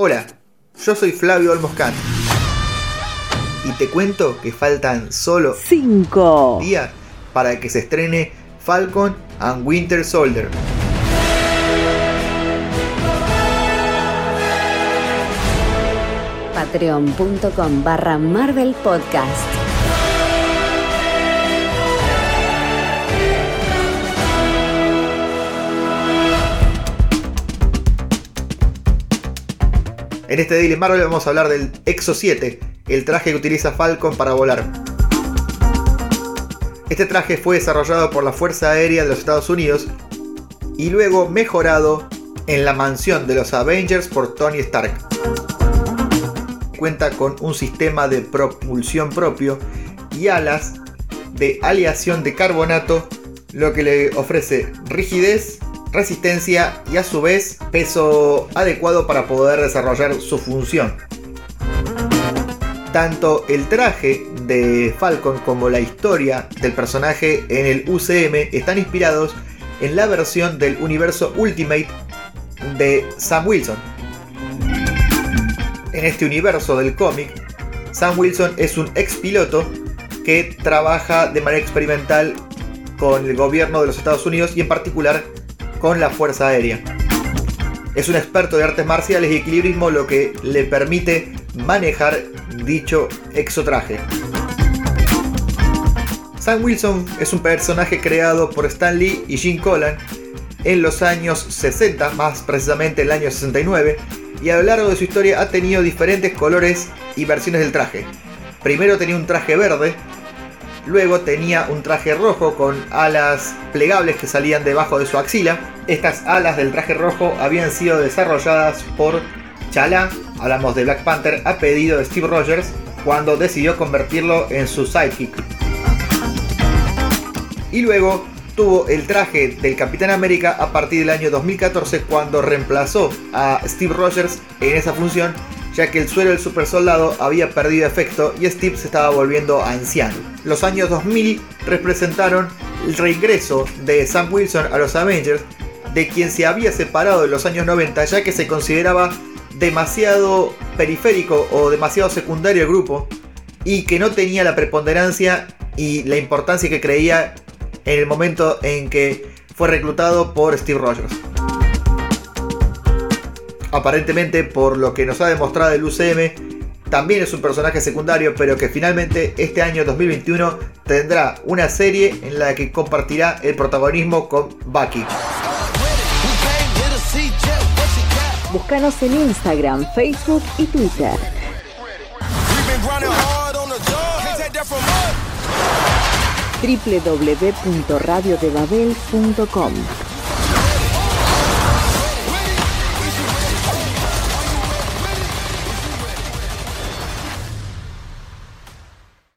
Hola, yo soy Flavio Olmoscan y te cuento que faltan solo 5 días para que se estrene Falcon and Winter Soldier. Patreon.com barra Marvel Podcast. En este Daily Marvel vamos a hablar del Exo 7, el traje que utiliza Falcon para volar. Este traje fue desarrollado por la Fuerza Aérea de los Estados Unidos y luego mejorado en la mansión de los Avengers por Tony Stark. Cuenta con un sistema de propulsión propio y alas de aleación de carbonato, lo que le ofrece rigidez resistencia y a su vez peso adecuado para poder desarrollar su función. Tanto el traje de Falcon como la historia del personaje en el UCM están inspirados en la versión del universo Ultimate de Sam Wilson. En este universo del cómic, Sam Wilson es un ex piloto que trabaja de manera experimental con el gobierno de los Estados Unidos y en particular con la Fuerza Aérea. Es un experto de artes marciales y equilibrismo lo que le permite manejar dicho exotraje. Sam Wilson es un personaje creado por Stan Lee y Jim Collan en los años 60, más precisamente el año 69, y a lo largo de su historia ha tenido diferentes colores y versiones del traje. Primero tenía un traje verde, Luego tenía un traje rojo con alas plegables que salían debajo de su axila. Estas alas del traje rojo habían sido desarrolladas por Chala, hablamos de Black Panther, a pedido de Steve Rogers cuando decidió convertirlo en su sidekick. Y luego tuvo el traje del Capitán América a partir del año 2014 cuando reemplazó a Steve Rogers en esa función ya que el suelo del super soldado había perdido efecto y Steve se estaba volviendo anciano. Los años 2000 representaron el reingreso de Sam Wilson a los Avengers, de quien se había separado en los años 90 ya que se consideraba demasiado periférico o demasiado secundario el grupo y que no tenía la preponderancia y la importancia que creía en el momento en que fue reclutado por Steve Rogers aparentemente por lo que nos ha demostrado el UCM, también es un personaje secundario, pero que finalmente este año 2021 tendrá una serie en la que compartirá el protagonismo con Bucky. Búscanos en Instagram, Facebook y Twitter. www.radiodebabel.com